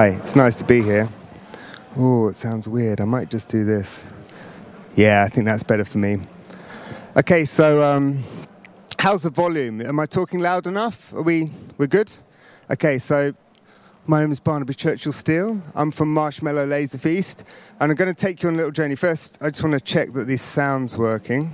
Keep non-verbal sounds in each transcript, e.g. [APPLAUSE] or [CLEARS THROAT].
Hi, it's nice to be here. Oh, it sounds weird. I might just do this. Yeah, I think that's better for me. Okay, so um, how's the volume? Am I talking loud enough? Are we we're good? Okay, so my name is Barnaby Churchill Steel. I'm from Marshmallow Laser Feast, and I'm going to take you on a little journey. First, I just want to check that this sound's working.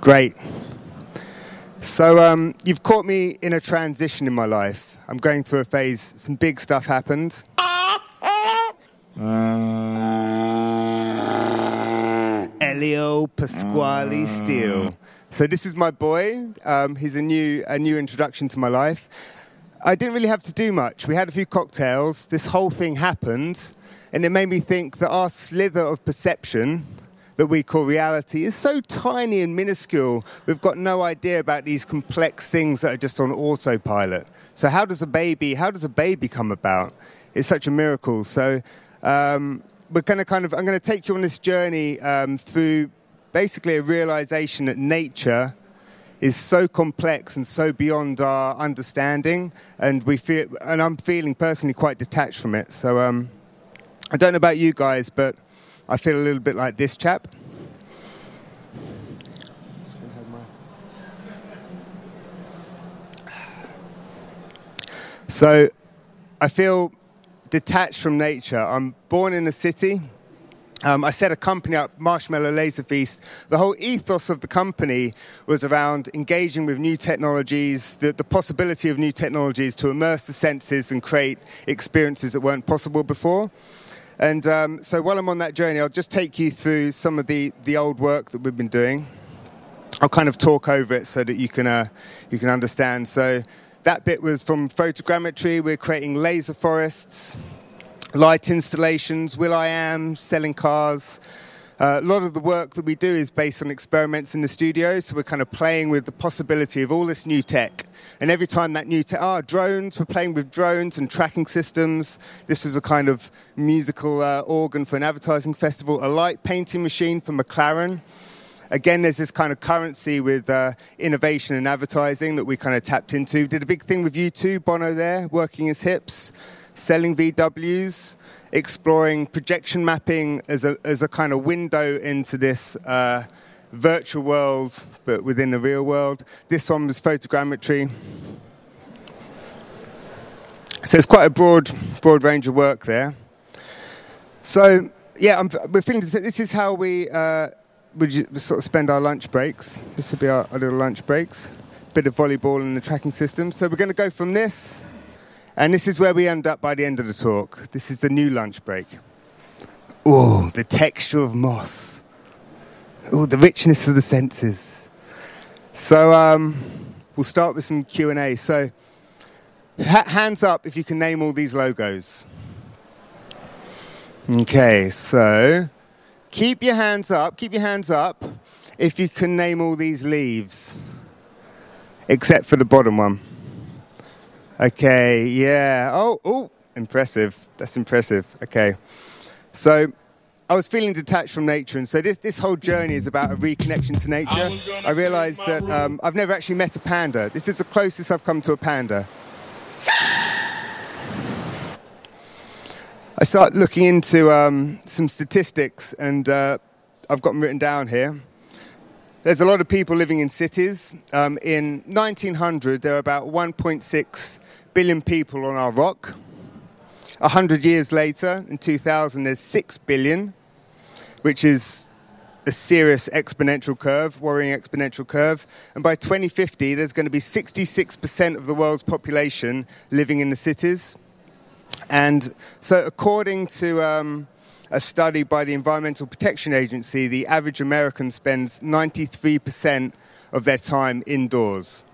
Great. So, um, you've caught me in a transition in my life. I'm going through a phase, some big stuff happened. Elio Pasquale Steel. So this is my boy. Um, he's a new a new introduction to my life. I didn't really have to do much. We had a few cocktails. This whole thing happened, and it made me think that our slither of perception that we call reality is so tiny and minuscule. We've got no idea about these complex things that are just on autopilot. So how does a baby? How does a baby come about? It's such a miracle. So um, we're going to kind of. I'm going to take you on this journey um, through basically a realization that nature is so complex and so beyond our understanding, and we feel. And I'm feeling personally quite detached from it. So um, I don't know about you guys, but I feel a little bit like this chap. [SIGHS] So I feel detached from nature. I'm born in a city. Um, I set a company up, Marshmallow Laser Feast. The whole ethos of the company was around engaging with new technologies, the, the possibility of new technologies to immerse the senses and create experiences that weren't possible before. And um, so while I'm on that journey, I'll just take you through some of the, the old work that we've been doing. I'll kind of talk over it so that you can, uh, you can understand. So that bit was from photogrammetry. We're creating laser forests, light installations, Will I Am, selling cars. Uh, a lot of the work that we do is based on experiments in the studio, so we're kind of playing with the possibility of all this new tech. And every time that new tech, ah, drones, we're playing with drones and tracking systems. This was a kind of musical uh, organ for an advertising festival, a light painting machine for McLaren. Again, there's this kind of currency with uh, innovation and advertising that we kind of tapped into. Did a big thing with U2, Bono there, working his hips, selling VWs exploring projection mapping as a, as a kind of window into this uh, virtual world, but within the real world. This one was photogrammetry. So it's quite a broad, broad range of work there. So yeah, I'm, we're feeling this is how we uh, would sort of spend our lunch breaks. This would be our, our little lunch breaks. Bit of volleyball in the tracking system. So we're going to go from this and this is where we end up by the end of the talk. This is the new lunch break. Oh, the texture of moss. Oh, the richness of the senses. So um, we'll start with some Q and A. So, ha- hands up if you can name all these logos. Okay, so keep your hands up. Keep your hands up if you can name all these leaves, except for the bottom one. Okay, yeah. Oh, oh, impressive. That's impressive. Okay. So I was feeling detached from nature, and so this, this whole journey is about a reconnection to nature. I, I realized that um, I've never actually met a panda. This is the closest I've come to a panda. I start looking into um, some statistics, and uh, I've got them written down here. There's a lot of people living in cities. Um, in 1900, there were about 1.6 billion people on our rock. A hundred years later, in 2000, there's six billion, which is a serious exponential curve, worrying exponential curve. And by 2050, there's going to be 66% of the world's population living in the cities. And so, according to um, a study by the Environmental Protection Agency, the average American spends 93% of their time indoors.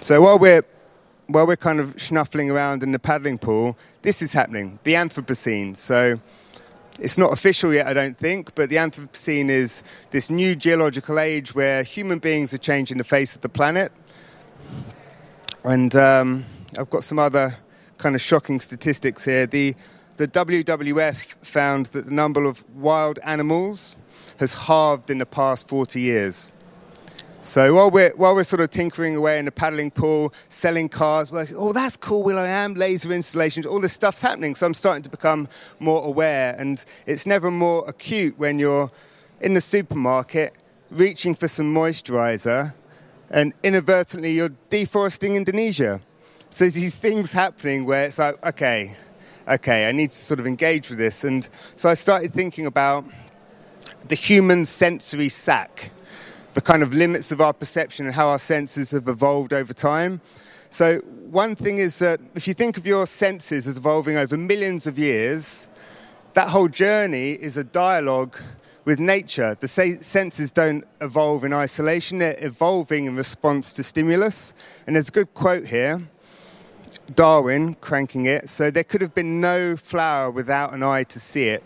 So while we're while we're kind of snuffling around in the paddling pool, this is happening. The Anthropocene. So it's not official yet, I don't think, but the Anthropocene is this new geological age where human beings are changing the face of the planet. And um, I've got some other kind of shocking statistics here. The the WWF found that the number of wild animals has halved in the past 40 years. So while we're, while we're sort of tinkering away in the paddling pool, selling cars, working, oh, that's cool, Will I am, laser installations, all this stuff's happening. So I'm starting to become more aware. And it's never more acute when you're in the supermarket reaching for some moisturizer and inadvertently you're deforesting Indonesia. So there's these things happening where it's like, okay, okay, I need to sort of engage with this. And so I started thinking about the human sensory sac the kind of limits of our perception and how our senses have evolved over time. So, one thing is that if you think of your senses as evolving over millions of years, that whole journey is a dialogue with nature. The senses don't evolve in isolation, they're evolving in response to stimulus. And there's a good quote here Darwin cranking it. So, there could have been no flower without an eye to see it.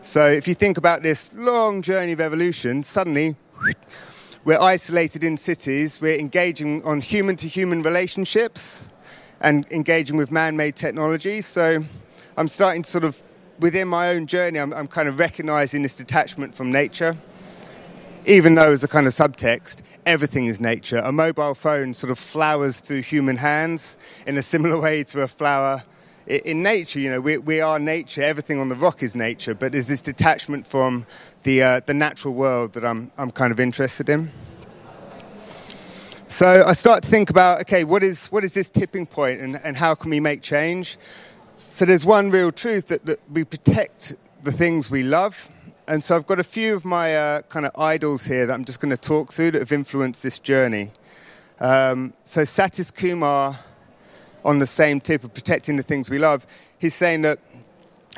So, if you think about this long journey of evolution, suddenly we're isolated in cities, we're engaging on human to human relationships and engaging with man made technology. So I'm starting to sort of, within my own journey, I'm, I'm kind of recognizing this detachment from nature. Even though, as a kind of subtext, everything is nature. A mobile phone sort of flowers through human hands in a similar [LAUGHS] way to a flower in nature, you know, we, we are nature. Everything on the rock is nature, but there's this detachment from the uh, the natural world that I'm I'm kind of interested in. So I start to think about, okay, what is what is this tipping point, and, and how can we make change? So there's one real truth that, that we protect the things we love, and so I've got a few of my uh, kind of idols here that I'm just going to talk through that have influenced this journey. Um, so Satish Kumar on the same tip of protecting the things we love, he's saying that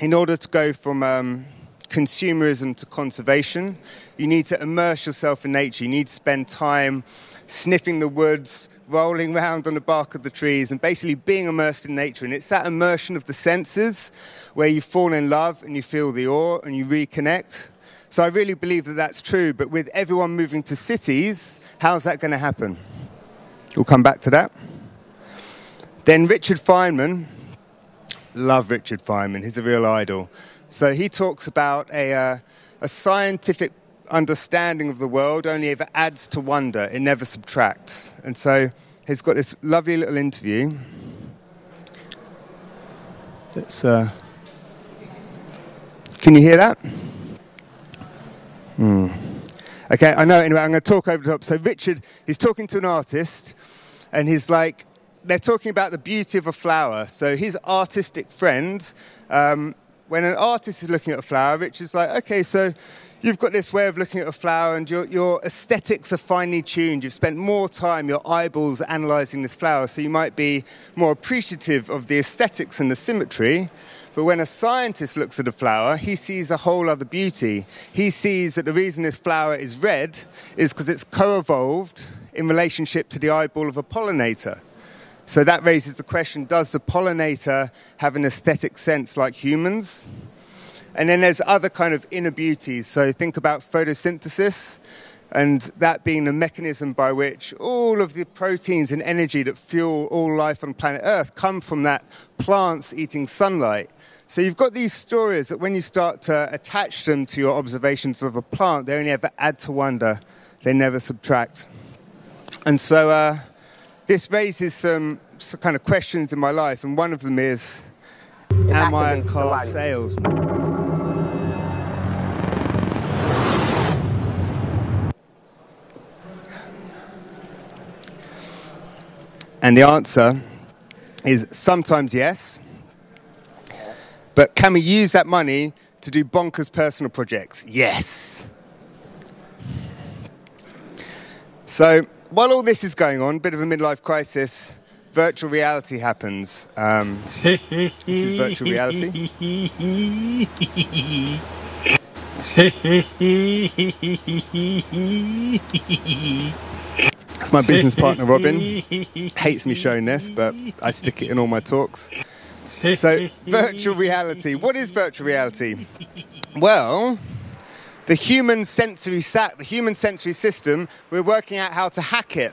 in order to go from um, consumerism to conservation, you need to immerse yourself in nature. You need to spend time sniffing the woods, rolling around on the bark of the trees, and basically being immersed in nature. And it's that immersion of the senses where you fall in love and you feel the awe and you reconnect. So I really believe that that's true. But with everyone moving to cities, how's that going to happen? We'll come back to that. Then Richard Feynman, love Richard Feynman, he's a real idol. So he talks about a, uh, a scientific understanding of the world only ever adds to wonder, it never subtracts. And so he's got this lovely little interview. Let's, uh, can you hear that? Hmm. Okay, I know. Anyway, I'm going to talk over the top. So Richard, he's talking to an artist, and he's like, they're talking about the beauty of a flower. So his artistic friend, um, when an artist is looking at a flower, Richard's like, okay, so you've got this way of looking at a flower and your, your aesthetics are finely tuned. You've spent more time, your eyeballs analysing this flower, so you might be more appreciative of the aesthetics and the symmetry. But when a scientist looks at a flower, he sees a whole other beauty. He sees that the reason this flower is red is because it's co evolved in relationship to the eyeball of a pollinator. So that raises the question does the pollinator have an aesthetic sense like humans? And then there's other kind of inner beauties. So think about photosynthesis, and that being the mechanism by which all of the proteins and energy that fuel all life on planet Earth come from that plants eating sunlight. So you've got these stories that when you start to attach them to your observations of a plant, they only ever add to wonder, they never subtract. And so, uh, this raises some, some, kind of questions in my life, and one of them is Am I a car salesman? And the answer is sometimes yes, but can we use that money to do bonkers personal projects? Yes. So, while all this is going on, bit of a midlife crisis, virtual reality happens. Um, this is virtual reality. [LAUGHS] It's my business partner Robin. [LAUGHS] Hates me showing this, but I stick it in all my talks. So, virtual reality. What is virtual reality? Well, the human sensory sac, the human sensory system, we're working out how to hack it.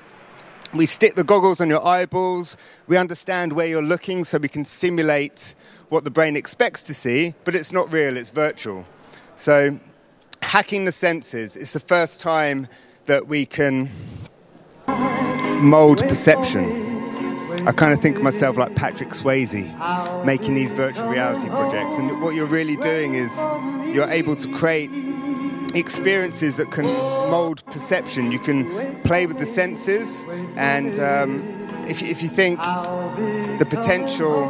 we stick the goggles on your eyeballs, we understand where you're looking so we can simulate what the brain expects to see, but it's not real, it's virtual. So, hacking the senses is the first time that we can mold perception. I kind of think of myself like Patrick Swayze making these virtual reality projects. And what you're really doing is you're able to create experiences that can mold perception. You can play with the senses, and um, if, if you think the potential,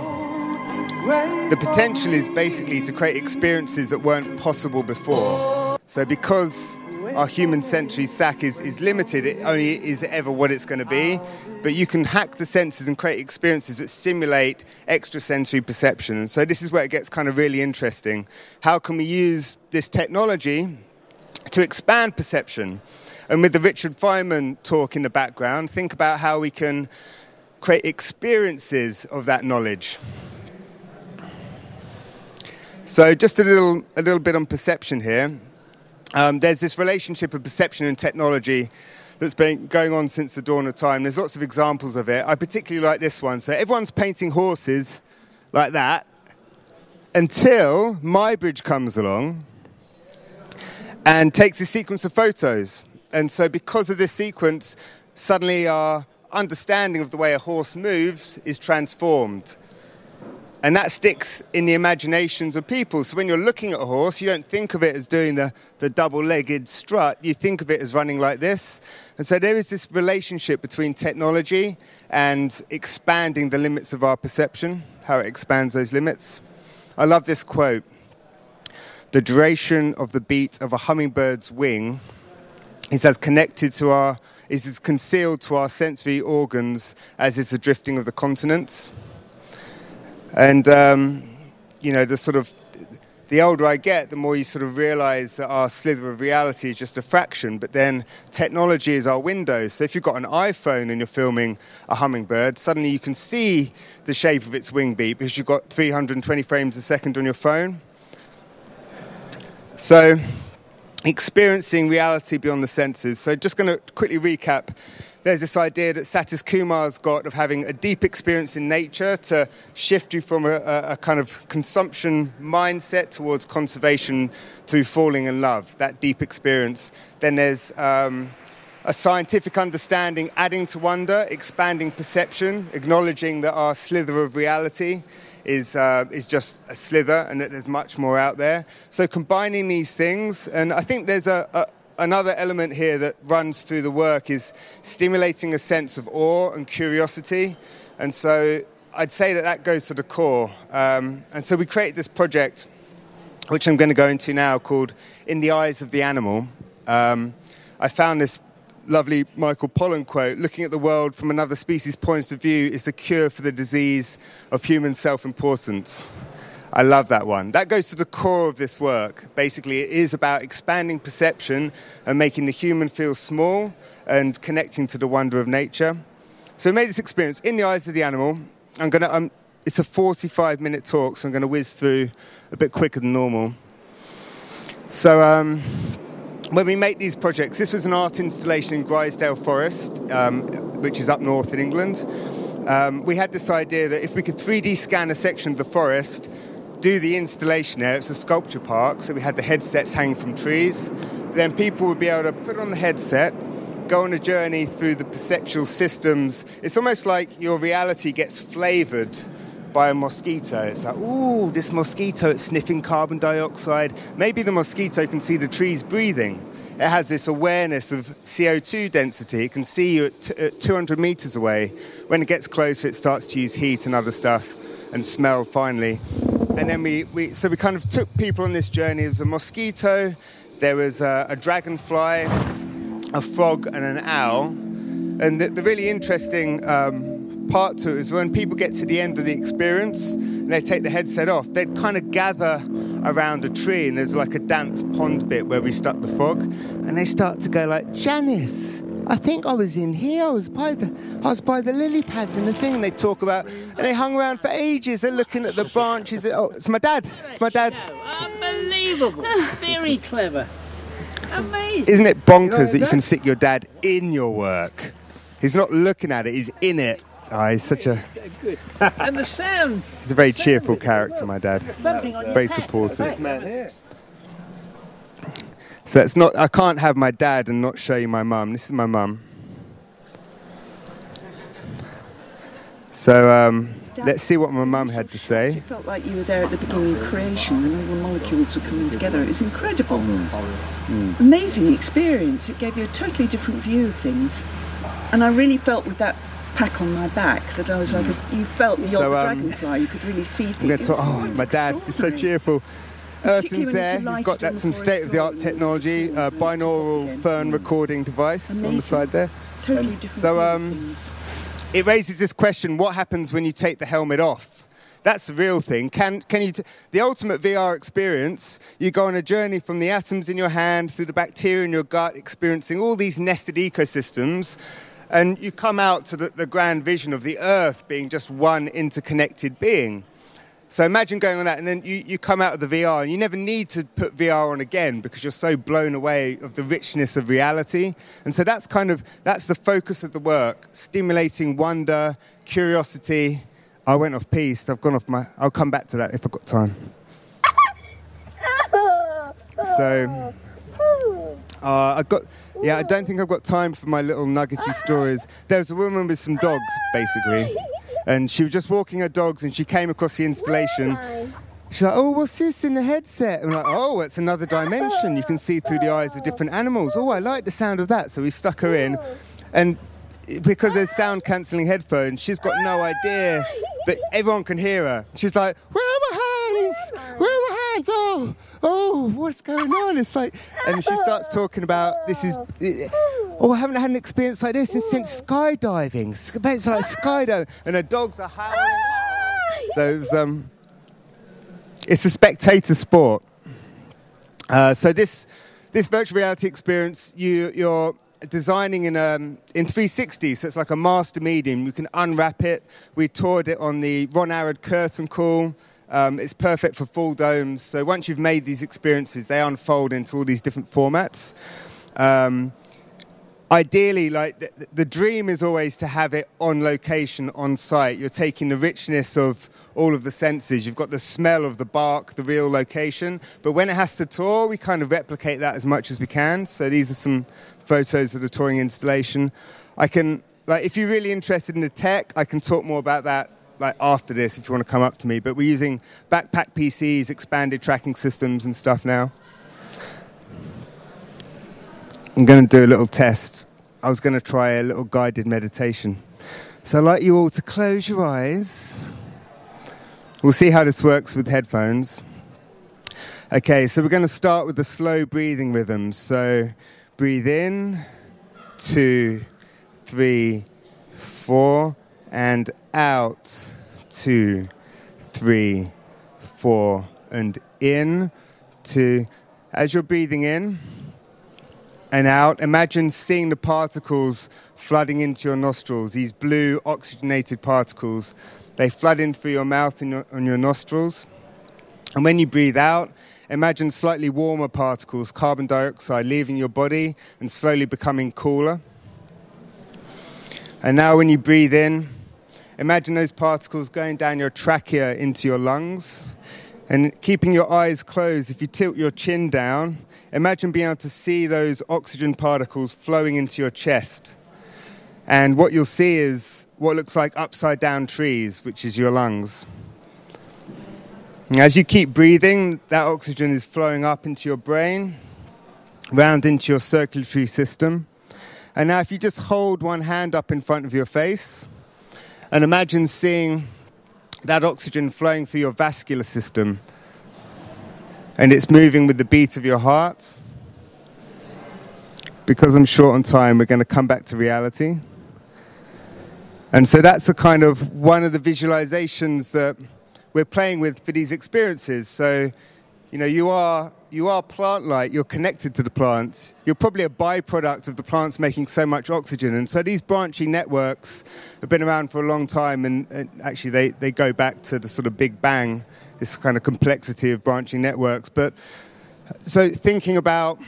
the potential is basically to create experiences that weren't possible before. So because our human sensory sac is, is limited, it only is ever what it's going to be. But you can hack the senses and create experiences that stimulate extrasensory perception. And so this is where it gets kind of really interesting. How can we use this technology to expand perception? And with the Richard Feynman talk in the background, think about how we can create experiences of that knowledge. So just a little, a little bit on perception here. Um, there's this relationship of perception and technology that's been going on since the dawn of time. There's lots of examples of it. I particularly like this one. So everyone's painting horses like that until Muybridge comes along and takes a sequence of photos. And so, because of this sequence, suddenly our understanding of the way a horse moves is transformed. And that sticks in the imaginations of people. So when you're looking at a horse, you don't think of it as doing the, the double legged strut, you think of it as running like this. And so there is this relationship between technology and expanding the limits of our perception, how it expands those limits. I love this quote The duration of the beat of a hummingbird's wing is as connected to our is as concealed to our sensory organs as is the drifting of the continents. And, um, you know, the sort of, the older I get, the more you sort of realize that our slither of reality is just a fraction, but then technology is our window. So if you've got an iPhone and you're filming a hummingbird, suddenly you can see the shape of its wing beat because you've got 320 frames a second on your phone. So, experiencing reality beyond the senses. So, just going to quickly recap there's this idea that Satish Kumar's got of having a deep experience in nature to shift you from a, a, kind of consumption mindset towards conservation through falling in love, that deep experience. Then there's um, a scientific understanding adding to wonder, expanding perception, acknowledging that our slither of reality is, uh, is just a slither and that there's much more out there. So combining these things, and I think there's a, a another element here that runs through the work is stimulating a sense of awe and curiosity. And so I'd say that that goes to the core. Um, and so we created this project, which I'm going to go into now, called In the Eyes of the Animal. Um, I found this lovely Michael Pollan quote looking at the world from another species' point of view is the cure for the disease of human self importance. I love that one. That goes to the core of this work. Basically, it is about expanding perception and making the human feel small and connecting to the wonder of nature. So, we made this experience in the eyes of the animal. I'm gonna. Um, it's a 45 minute talk, so I'm going to whiz through a bit quicker than normal. So, um, when we make these projects, this was an art installation in Grizedale Forest, um, which is up north in England. Um, we had this idea that if we could 3D scan a section of the forest, do the installation there. It's a sculpture park, so we had the headsets hanging from trees. Then people would be able to put on the headset, go on a journey through the perceptual systems. It's almost like your reality gets flavored by a mosquito. It's like, ooh, this mosquito, is sniffing carbon dioxide. Maybe the mosquito can see the trees breathing. It has this awareness of CO2 density. It can see you at, t- at 200 meters away. When it gets closer, it starts to use heat and other stuff and smell finally and then we, we so we kind of took people on this journey. There was a mosquito, there was a, a dragonfly, a frog, and an owl. And the, the really interesting um, part to it is when people get to the end of the experience and they take the headset off, they'd kind of gather around a tree, and there's like a damp pond bit where we stuck the frog, and they start to go like, Janice, I think I was in here. I was by the I was by the lily pads and the thing. And they talk about and they hung around for ages. They're looking at the branches. Oh, it's my dad. It's my dad. Unbelievable. Very clever. Amazing. Isn't it bonkers that you can sit your dad in your work? He's not looking at it, he's in it. Oh, he's such a. Good. and the sound. He's a very cheerful character, my dad. Very supportive. So it's not. I can't have my dad and not show you my mum. This is my mum. So um, let's see what my mum had to say. It felt like you were there at the beginning of creation when all the molecules were coming together. It was incredible. Mm. Amazing experience. It gave you a totally different view of things. And I really felt with that pack on my back that I was like, a, you felt the So, old um, dragonfly. You could really see I'm things. going to talk. Oh, my dad is so cheerful. Particularly Urson's there. He's got that some state-of-the-art technology, uh, binaural phone recording device on the side there. Totally different So, um, it raises this question: What happens when you take the helmet off? That's the real thing. Can can you? T- the ultimate VR experience. You go on a journey from the atoms in your hand through the bacteria in your gut, experiencing all these nested ecosystems, and you come out to the, the grand vision of the Earth being just one interconnected being. So imagine going on that, and then you, you come out of the VR, and you never need to put VR on again because you're so blown away of the richness of reality. And so that's kind of that's the focus of the work: stimulating wonder, curiosity. I went off piste. I've gone off my. I'll come back to that if I've got time. [LAUGHS] So uh, I got. Yeah, I don't think I've got time for my little nuggety stories. There was a woman with some dogs, basically, and she was just walking her dogs, and she came across the installation. She's like, "Oh, what's this in the headset?" And we're like, "Oh, it's another dimension. You can see through the eyes of different animals." Oh, I like the sound of that. So we stuck her in, and because there's sound cancelling headphones, she's got no idea that everyone can hear her. She's like, "Where are my hands? Where are my hands? Oh, oh, what's going on?" It's like, and she starts talking about this is. Oh, I haven't had an experience like this since, skydiving. It's like skydiving, and the dogs are howling. So it was, um, it's a spectator sport. Uh, so this this virtual reality experience, you you're designing in um, in 360, so it's like a master medium. You can unwrap it. We toured it on the Ron Arad curtain call. Um, it's perfect for full domes. So once you've made these experiences, they unfold into all these different formats. Um, ideally, like the, the dream is always to have it on location, on site. You're taking the richness of all of the senses. You've got the smell of the bark, the real location. But when it has to tour, we kind of replicate that as much as we can. So these are some photos of the touring installation. I can, like, if you're really interested in the tech, I can talk more about that. Like after this, if you want to come up to me, but we're using backpack PCs, expanded tracking systems, and stuff now. I'm going to do a little test. I was going to try a little guided meditation. So I'd like you all to close your eyes. We'll see how this works with headphones. Okay, so we're going to start with the slow breathing rhythm. So breathe in, two, three, four, and out, two, three, four, and in, two. As you're breathing in, and out. Imagine seeing the particles flooding into your nostrils, these blue oxygenated particles. They flood in through your mouth and your, and your nostrils. And when you breathe out, imagine slightly warmer particles, carbon dioxide, leaving your body and slowly becoming cooler. And now, when you breathe in, imagine those particles going down your trachea into your lungs. And keeping your eyes closed, if you tilt your chin down, imagine being able to see those oxygen particles flowing into your chest. And what you'll see is what looks like upside down trees, which is your lungs. And as you keep breathing, that oxygen is flowing up into your brain, round into your circulatory system. And now, if you just hold one hand up in front of your face and imagine seeing that oxygen flowing through your vascular system and it's moving with the beat of your heart. Because I'm short on time, we're going to come back to reality. And so that's a kind of one of the visualizations that we're playing with for these experiences. So, you know, you are you are plant-like. You're connected to the plant. You're probably a byproduct of the plants making so much oxygen. And so these branching networks have been around for a long time, and, and actually they, they go back to the sort of Big Bang, this kind of complexity of branching networks. But so thinking about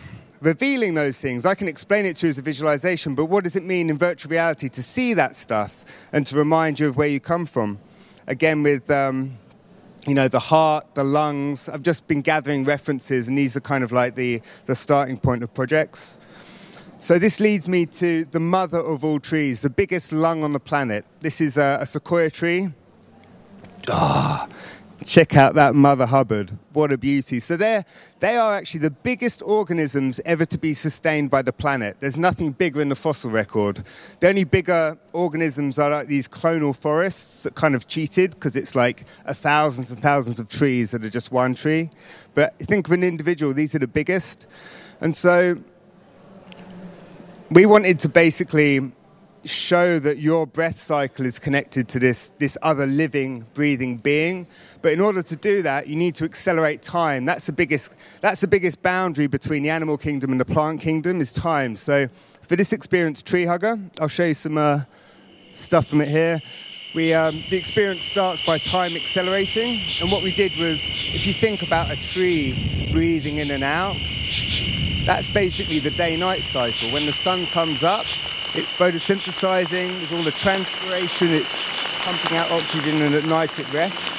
revealing those things. I can explain it to you as a visualization, but what does it mean in virtual reality to see that stuff and to remind you of where you come from? Again, with um, you know the heart, the lungs. I've just been gathering references, and these are kind of like the the starting point of projects. So this leads me to the mother of all trees, the biggest lung on the planet. This is a, a sequoia tree. Ah, check out that Mother Hubbard. What a beauty. So they're, they are actually the biggest organisms ever to be sustained by the planet. There's nothing bigger in the fossil record. The only bigger organisms are like these clonal forests that kind of cheated because it's like a thousands and thousands of trees that are just one tree. But think of an individual, these are the biggest. And so we wanted to basically show that your breath cycle is connected to this, this other living, breathing being. But in order to do that, you need to accelerate time. That's the biggest, that's the biggest boundary between the animal kingdom and the plant kingdom is time. So for this experience, Tree Hugger, I'll show you some uh, stuff from it here. We, um, the experience starts by time accelerating. And what we did was, if you think about a tree breathing in and out, that's basically the day-night cycle. When the sun comes up, it's photosynthesizing, there's all the transpiration, it's pumping out oxygen, and at night it rests.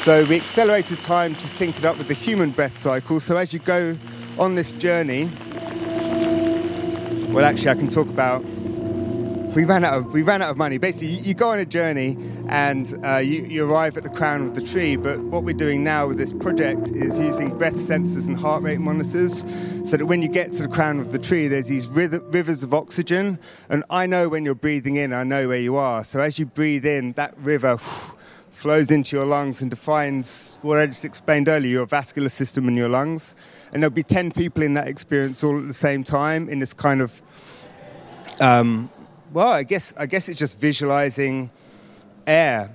So we accelerated time to sync it up with the human breath cycle. So as you go on this journey, well, actually, I can talk about we ran out of we ran out of money. Basically, you, you go on a journey and uh, you, you, arrive at the crown of the tree. But what we're doing now with this project is using breath sensors and heart rate monitors, so that when you get to the crown of the tree, there's these rivers of oxygen, and I know when you're breathing in, I know where you are. So as you breathe in, that river. Whew, flows into your lungs and defines what I just explained earlier your vascular system and your lungs. And there'll be 10 people in that experience all at the same time in this kind of um, well, I guess I guess it's just visualizing air,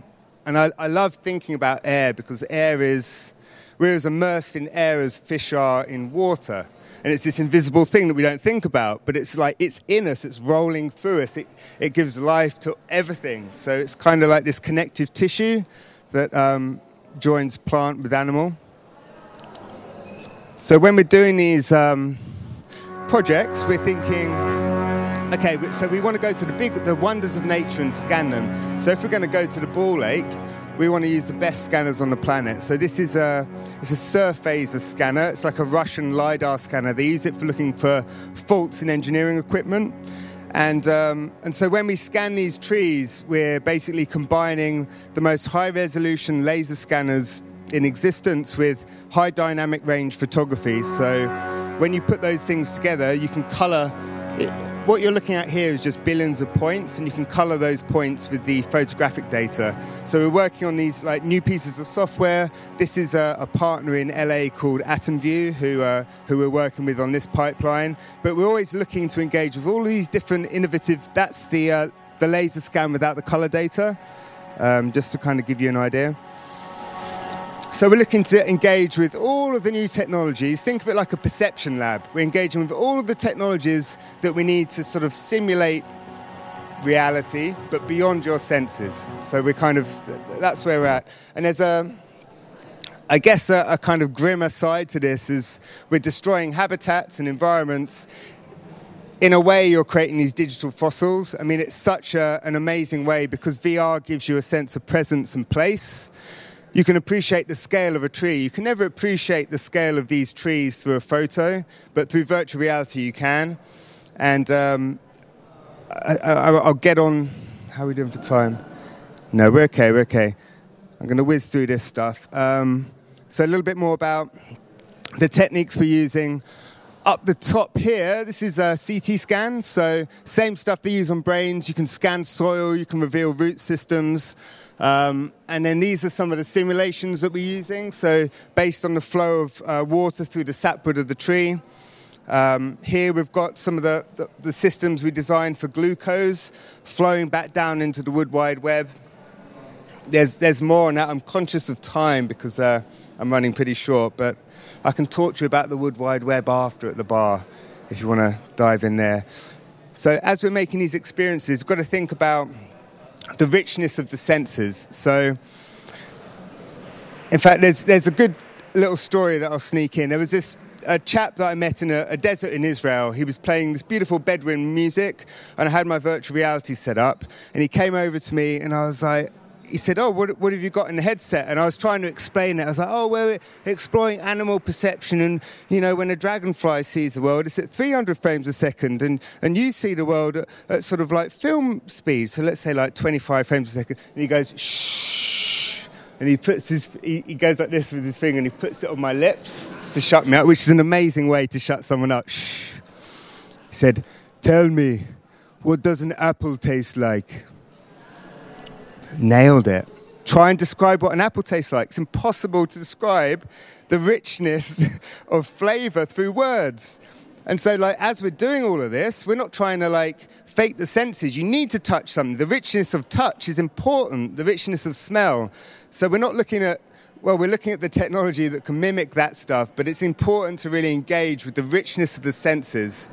and I, I love thinking about air because air is we're as immersed in air as fish are in water, and it's this invisible thing that we don't think about, but it's like it's in us, it's rolling through us, it it gives life to everything. So it's kind of like this connective tissue that um, joins plant with animal. So when we're doing these um, projects, we're thinking Okay, so we want to go to the big, the wonders of nature and scan them. So if we're going to go to the Ball Lake, we want to use the best scanners on the planet. So this is a it's a Surphaser scanner. It's like a Russian lidar scanner. They use it for looking for faults in engineering equipment. And, um, and so when we scan these trees, we're basically combining the most high resolution laser scanners in existence with high dynamic range photography. So when you put those things together, you can color it, what you're looking at here is just billions of points, and you can color those points with the photographic data. So we're working on these like new pieces of software. This is a, a partner in LA called AtomView, who uh, who we're working with on this pipeline. But we're always looking to engage with all these different innovative. That's the uh, the laser scan without the color data, um, just to kind of give you an idea. So we're looking to engage with all of the new technologies. Think of it like a perception lab. We're engaging with all of the technologies that we need to sort of simulate reality, but beyond your senses. So we're kind of that's where we're at. And there's a I guess a, a kind of grimmer side to this is we're destroying habitats and environments in a way, you're creating these digital fossils. I mean, it's such a, an amazing way because VR gives you a sense of presence and place you can appreciate the scale of a tree. You can never appreciate the scale of these trees through a photo, but through virtual reality you can. And um, I, will get on. How are we doing for time? No, we're okay, we're okay. I'm going to whiz through this stuff. Um, so, a little bit more about the techniques we're using. Up the top here, this is a CT scan. So, same stuff they use on brains. You can scan soil, you can reveal root systems. Um, and then these are some of the simulations that we're using. So based on the flow of uh, water through the sapwood of the tree. Um, here we've got some of the, the, the, systems we designed for glucose flowing back down into the wood wide web. There's, there's more on that. I'm conscious of time because uh, I'm running pretty short, but I can talk to you about the wood wide web after at the bar if you want to dive in there. So as we're making these experiences, we've got to think about the richness of the senses. So, in fact, there's there's a good little story that I'll sneak in. There was this a chap that I met in a, a, desert in Israel. He was playing this beautiful Bedouin music, and I had my virtual reality set up. And he came over to me, and I was like, he said, "Oh, what, what, have you got in the headset?" And I was trying to explain it. I was like, "Oh, we're exploring animal perception, and you know, when a dragonfly sees the world, it's at 300 frames a second, and and you see the world at, at sort of like film speed. So let's say like 25 frames a second." And he goes, "Shh," and he puts his he, he goes like this with his finger, and he puts it on my lips to shut me up, which is an amazing way to shut someone up. Shh. He said, "Tell me, what does an apple taste like?" Nailed it. Try and describe what an apple tastes like. It's impossible to describe the richness [LAUGHS] of flavor through words. And so, like, as we're doing all of this, we're not trying to like fake the senses. You need to touch something. The richness of touch is important. The richness of smell. So we're not looking at well, we're looking at the technology that can mimic that stuff, but it's important to really engage with the richness of the senses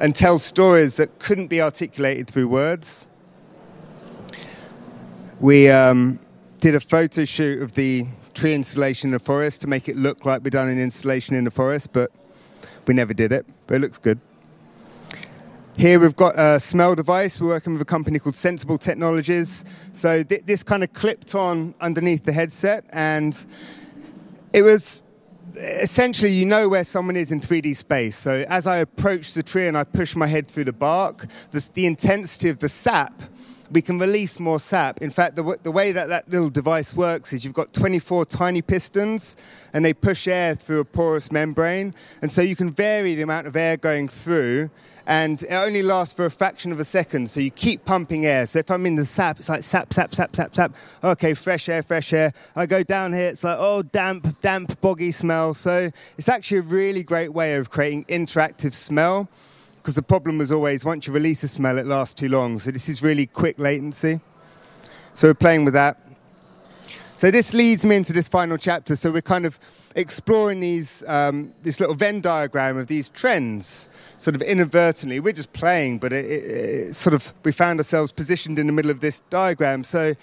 and tell stories that couldn't be articulated through words. We um, did a photo shoot of the tree installation in the forest to make it look like we'd done an installation in the forest, but we never did it. But it looks good. Here we've got a smell device. We're working with a company called Sensible Technologies. So th- this kind of clipped on underneath the headset, and it was essentially you know where someone is in 3D space. So as I approach the tree and I push my head through the bark, the, the intensity of the sap we can release more sap. In fact, the, the way that that little device works is you've got 24 tiny pistons and they push air through a porous membrane. And so you can vary the amount of air going through and it only lasts for a fraction of a second. So you keep pumping air. So if I'm in the sap, it's like sap, sap, sap, sap, sap. Okay, fresh air, fresh air. I go down here, it's like, oh, damp, damp, boggy smell. So it's actually a really great way of creating interactive smell because the problem was always once you release a smell, it lasts too long. So this is really quick latency. So we're playing with that. So this leads me into this final chapter. So we're kind of exploring these, um, this little Venn diagram of these trends, sort of inadvertently. We're just playing, but it, it, it sort of we found ourselves positioned in the middle of this diagram. So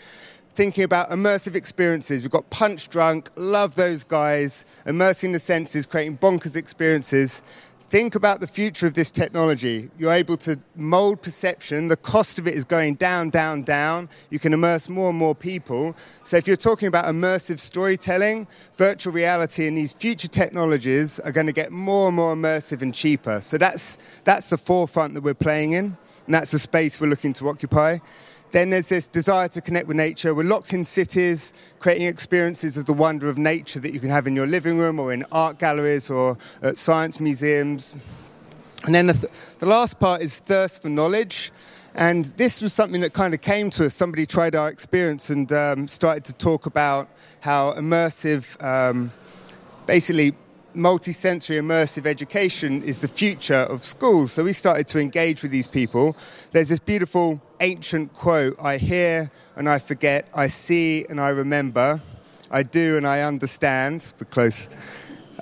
thinking about immersive experiences. We've got Punchdrunk, love those guys, immersing the senses, creating bonkers experiences think about the future of this technology. You're able to mold perception. The cost of it is going down, down, down. You can immerse more and more people. So, if you're talking about immersive storytelling, virtual reality and these future technologies are going to get more and more immersive and cheaper. So, that's, that's the forefront that we're playing in, and that's the space we're looking to occupy. Then there's this desire to connect with nature. We're locked in cities, creating experiences of the wonder of nature that you can have in your living room or in art galleries or at science museums. And then the, th- the last part is thirst for knowledge. And this was something that kind of came to us. Somebody tried our experience and um, started to talk about how immersive, um, basically, multi-sensory immersive education is the future of schools. So we started to engage with these people. There's this beautiful ancient quote, I hear and I forget, I see and I remember, I do and I understand, we're close.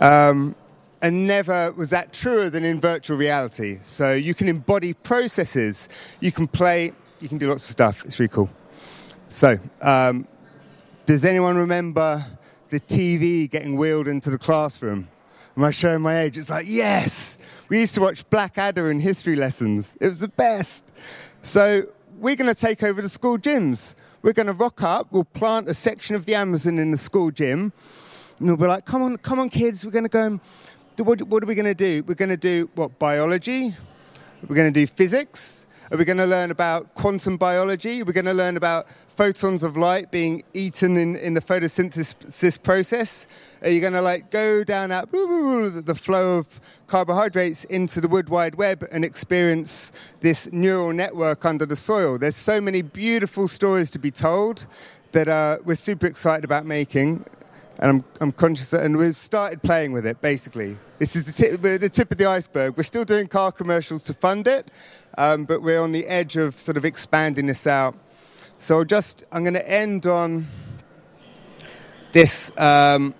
Um, and never was that truer than in virtual reality. So you can embody processes, you can play, you can do lots of stuff. It's really cool. So, um, does anyone remember the TV getting wheeled into the classroom? Am I showing my age? It's like, yes! We used to watch Blackadder in history lessons. It was the best. So we're going to take over the school gyms. We're going to rock up. We'll plant a section of the Amazon in the school gym. And we'll be like, come on, come on, kids. We're going to go and what, what are we going to do? We're going to do, what, biology? We're going to do physics? Are we going to learn about quantum biology? We're going to learn about photons of light being eaten in, in the photosynthesis process. Are you going to like go down the flow of carbohydrates into the wood wide web and experience this neural network under the soil? There's so many beautiful stories to be told that uh, we're super excited about making. And I'm, I'm conscious that, and we've started playing with it basically. This is the tip, the tip of the iceberg. We're still doing car commercials to fund it, um, but we're on the edge of sort of expanding this out. So just I'm going to end on this. Um,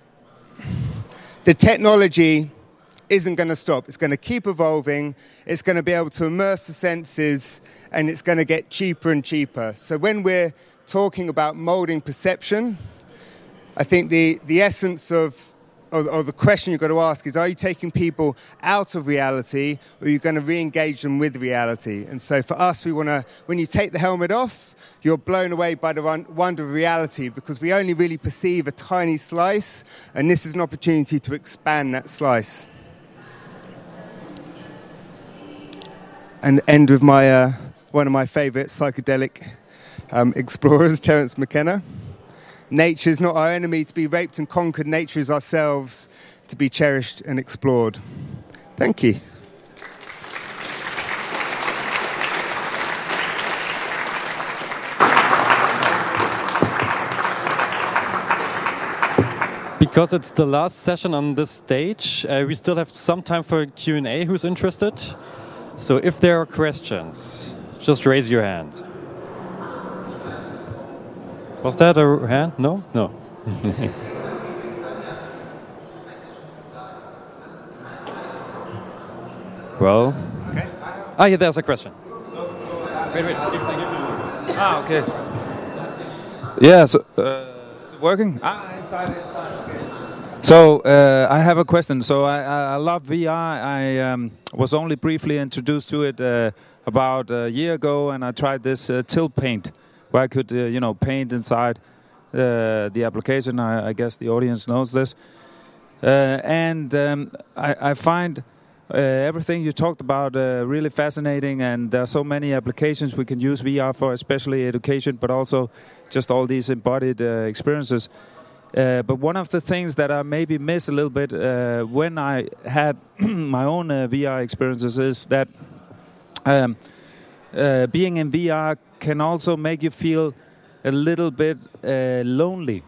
the technology isn't going to stop. It's going to keep evolving. It's going to be able to immerse the senses, and it's going to get cheaper and cheaper. So when we're talking about molding perception, I think the, the essence of or, or, the question you've got to ask is are you taking people out of reality or are you going to re-engage them with reality? And so for us we want to when you take the helmet off you're blown away by the wonder of reality because we only really perceive a tiny slice and this is an opportunity to expand that slice. And end with my uh, one of my favorite psychedelic um, explorers terence mckenna Nature is not our enemy to be raped and conquered. Nature is ourselves to be cherished and explored. Thank you. Because it's the last session on this stage, uh, we still have some time for Q&A who's interested. So if there are questions, just raise your hand. Was that a hand? No? No. [LAUGHS] well. Okay. Ah, yeah, there's a question. wait, wait. Ah, okay. Yeah, so, uh, is it working? Ah, inside, inside. Okay. So uh, I have a question. So I, I love VR. I um, was only briefly introduced to it uh, about a year ago, and I tried this uh, tilt paint where I could, uh, you know, paint inside uh, the application. I, I, guess the audience knows this. Uh, and um, I, I, find uh, everything you talked about uh, really fascinating, and there are so many applications we can use VR for, especially education, but also just all these embodied experiences. but one of the things that I maybe miss a little bit when I had [CLEARS THROAT] my own VR experiences is that um, being in VR can also make you feel a little bit uh, lonely,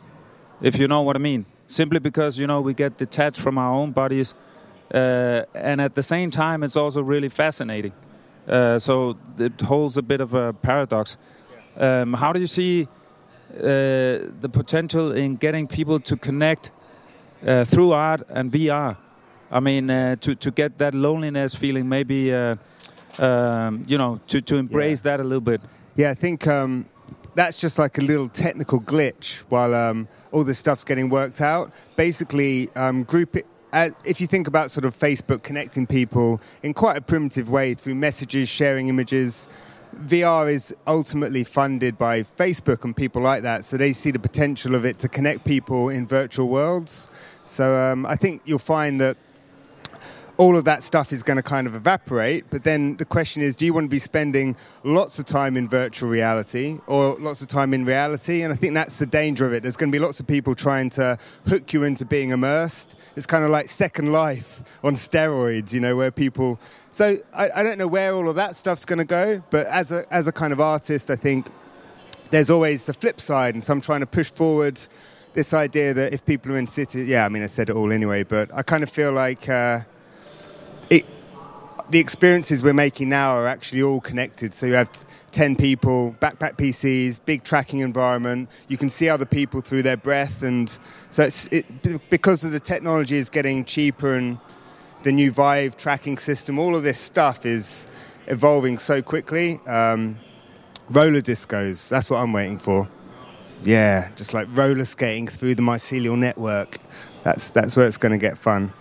if you know what I mean. Simply because you know we get detached from our own bodies, uh, and at the same time, it's also really fascinating. Uh, so it holds a bit of a paradox. Um, how do you see uh, the potential in getting people to connect uh, through art and VR? I mean, uh, to to get that loneliness feeling, maybe um, you know, to to embrace yeah. that a little bit. Yeah, I think um, that's just like a little technical glitch while um, all this stuff's getting worked out. Basically, um, group it. Uh, if you think about sort of Facebook connecting people in quite a primitive way through messages, sharing images, VR is ultimately funded by Facebook and people like that, so they see the potential of it to connect people in virtual worlds. So um, I think you'll find that all of that stuff is going to kind of evaporate. But then the question is do you want to be spending lots of time in virtual reality or lots of time in reality? And I think that's the danger of it. There's going to be lots of people trying to hook you into being immersed. It's kind of like Second Life on steroids, you know, where people. So I, I don't know where all of that stuff's going to go, but as a, as a kind of artist, I think there's always the flip side. And so I'm trying to push forward this idea that if people are in cities, yeah, I mean, I said it all anyway, but I kind of feel like. Uh, it, the experiences we're making now are actually all connected. So you have 10 people, backpack PCs, big tracking environment. You can see other people through their breath. And so it's, it, because of the technology is getting cheaper and the new Vive tracking system, all of this stuff is evolving so quickly. Um, roller discos, that's what I'm waiting for. Yeah, just like roller skating through the mycelial network. That's, that's where it's going to get fun.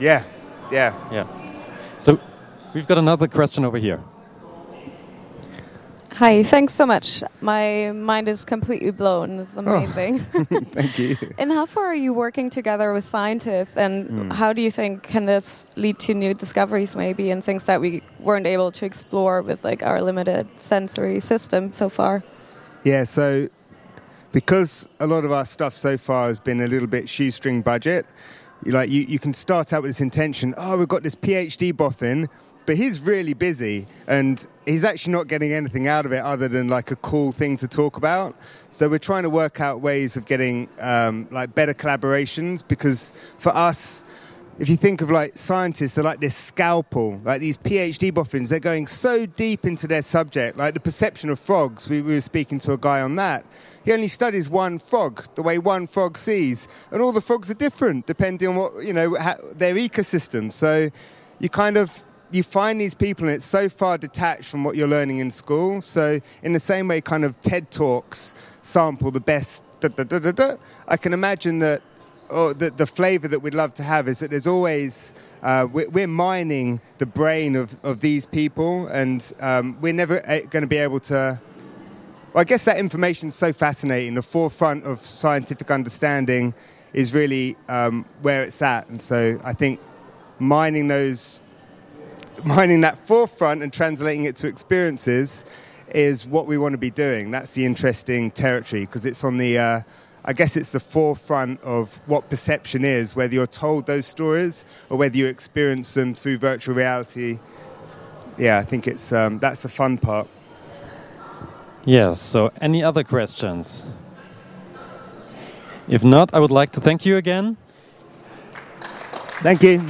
Yeah, yeah. Yeah. So we've got another question over here. Hi, thanks so much. My mind is completely blown. It's oh. amazing. Oh, [LAUGHS] [LAUGHS] thank you. and how far are you working together with scientists, and mm. how do you think can this lead to new discoveries, maybe, and things that we weren't able to explore with like our limited sensory system so far? Yeah, so because a lot of our stuff so far has been a little bit shoestring budget, you like you, you can start out with this intention oh we've got this phd boffin but he's really busy and he's actually not getting anything out of it other than like a cool thing to talk about so we're trying to work out ways of getting um, like better collaborations because for us if you think of like scientists, they're like this scalpel, like these PhD boffins, they're going so deep into their subject, like the perception of frogs. We, we were speaking to a guy on that. He only studies one frog, the way one frog sees, and all the frogs are different depending on what you know their ecosystem. So you kind of you find these people and it's so far detached from what you're learning in school. So in the same way, kind of TED talks sample the best. Da, da, da, da, da, I can imagine that. Or the, the flavor that we'd love to have is that there's always uh, we're, we're, mining the brain of, of these people, and um, we're never going to be able to. Well, I guess that information is so fascinating. The forefront of scientific understanding is really um, where it's at, and so I think mining those, mining that forefront and translating it to experiences is what we want to be doing. That's the interesting territory because it's on the. Uh, I guess it's the forefront of what perception is, whether you're told those stories or whether you experience them through virtual reality. Yeah, I think it's um, that's the fun part. Yes. So, any other questions? If not, I would like to thank you again. Thank you.